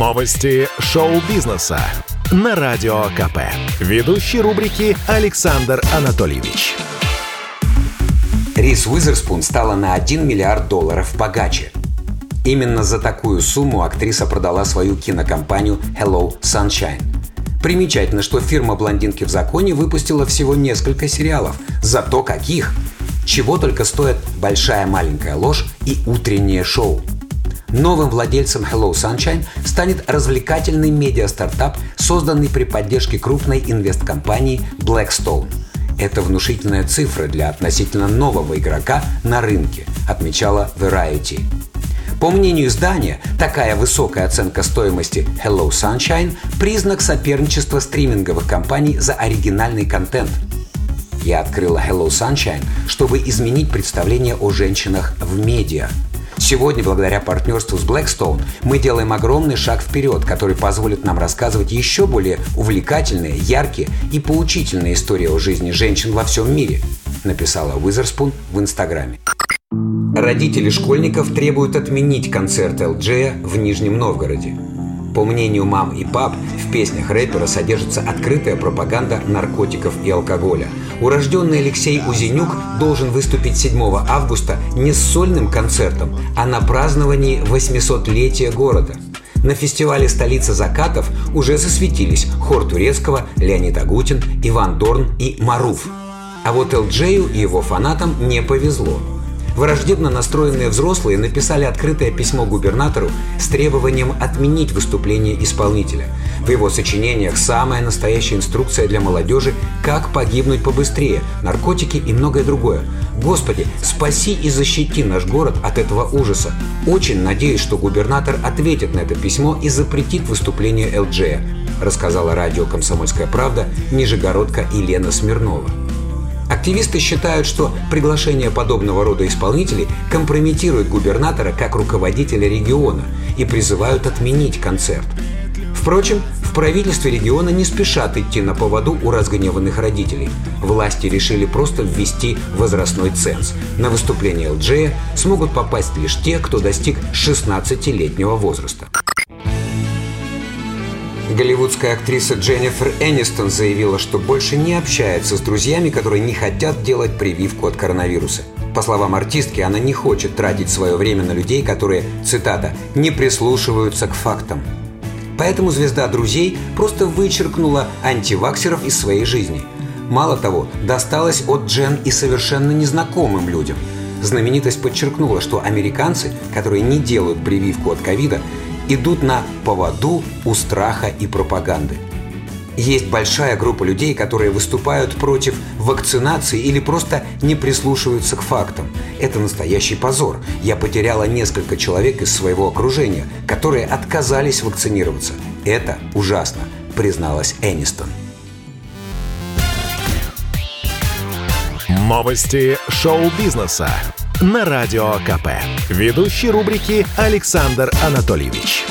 Новости шоу-бизнеса на Радио КП. Ведущий рубрики Александр Анатольевич. Рис Уизерспун стала на 1 миллиард долларов богаче. Именно за такую сумму актриса продала свою кинокомпанию Hello Sunshine. Примечательно, что фирма «Блондинки в законе» выпустила всего несколько сериалов. Зато каких! Чего только стоят «Большая маленькая ложь» и «Утреннее шоу». Новым владельцем Hello Sunshine станет развлекательный медиа-стартап, созданный при поддержке крупной инвесткомпании Blackstone. Это внушительная цифра для относительно нового игрока на рынке, отмечала Variety. По мнению издания, такая высокая оценка стоимости Hello Sunshine – признак соперничества стриминговых компаний за оригинальный контент. Я открыла Hello Sunshine, чтобы изменить представление о женщинах в медиа – Сегодня, благодаря партнерству с Blackstone, мы делаем огромный шаг вперед, который позволит нам рассказывать еще более увлекательные, яркие и поучительные истории о жизни женщин во всем мире, написала Уизерспун в Инстаграме. Родители школьников требуют отменить концерт ЛДЖ в Нижнем Новгороде. По мнению мам и пап, в песнях рэпера содержится открытая пропаганда наркотиков и алкоголя. Урожденный Алексей Узенюк должен выступить 7 августа не с сольным концертом, а на праздновании 800-летия города. На фестивале «Столица закатов» уже засветились хор Турецкого, Леонид Агутин, Иван Дорн и Маруф. А вот Элджею и его фанатам не повезло – Враждебно настроенные взрослые написали открытое письмо губернатору с требованием отменить выступление исполнителя. В его сочинениях самая настоящая инструкция для молодежи «Как погибнуть побыстрее», наркотики и многое другое. Господи, спаси и защити наш город от этого ужаса. Очень надеюсь, что губернатор ответит на это письмо и запретит выступление ЛДЖ, рассказала радио «Комсомольская правда» Нижегородка Елена Смирнова. Активисты считают, что приглашение подобного рода исполнителей компрометирует губернатора как руководителя региона и призывают отменить концерт. Впрочем, в правительстве региона не спешат идти на поводу у разгневанных родителей. Власти решили просто ввести возрастной ценз. На выступление ЛДЖ смогут попасть лишь те, кто достиг 16-летнего возраста. Голливудская актриса Дженнифер Энистон заявила, что больше не общается с друзьями, которые не хотят делать прививку от коронавируса. По словам артистки, она не хочет тратить свое время на людей, которые, цитата, «не прислушиваются к фактам». Поэтому звезда друзей просто вычеркнула антиваксеров из своей жизни. Мало того, досталось от Джен и совершенно незнакомым людям. Знаменитость подчеркнула, что американцы, которые не делают прививку от ковида, идут на поводу у страха и пропаганды. Есть большая группа людей, которые выступают против вакцинации или просто не прислушиваются к фактам. Это настоящий позор. Я потеряла несколько человек из своего окружения, которые отказались вакцинироваться. Это ужасно, призналась Энистон. Новости шоу-бизнеса на Радио КП. Ведущий рубрики Александр Анатольевич.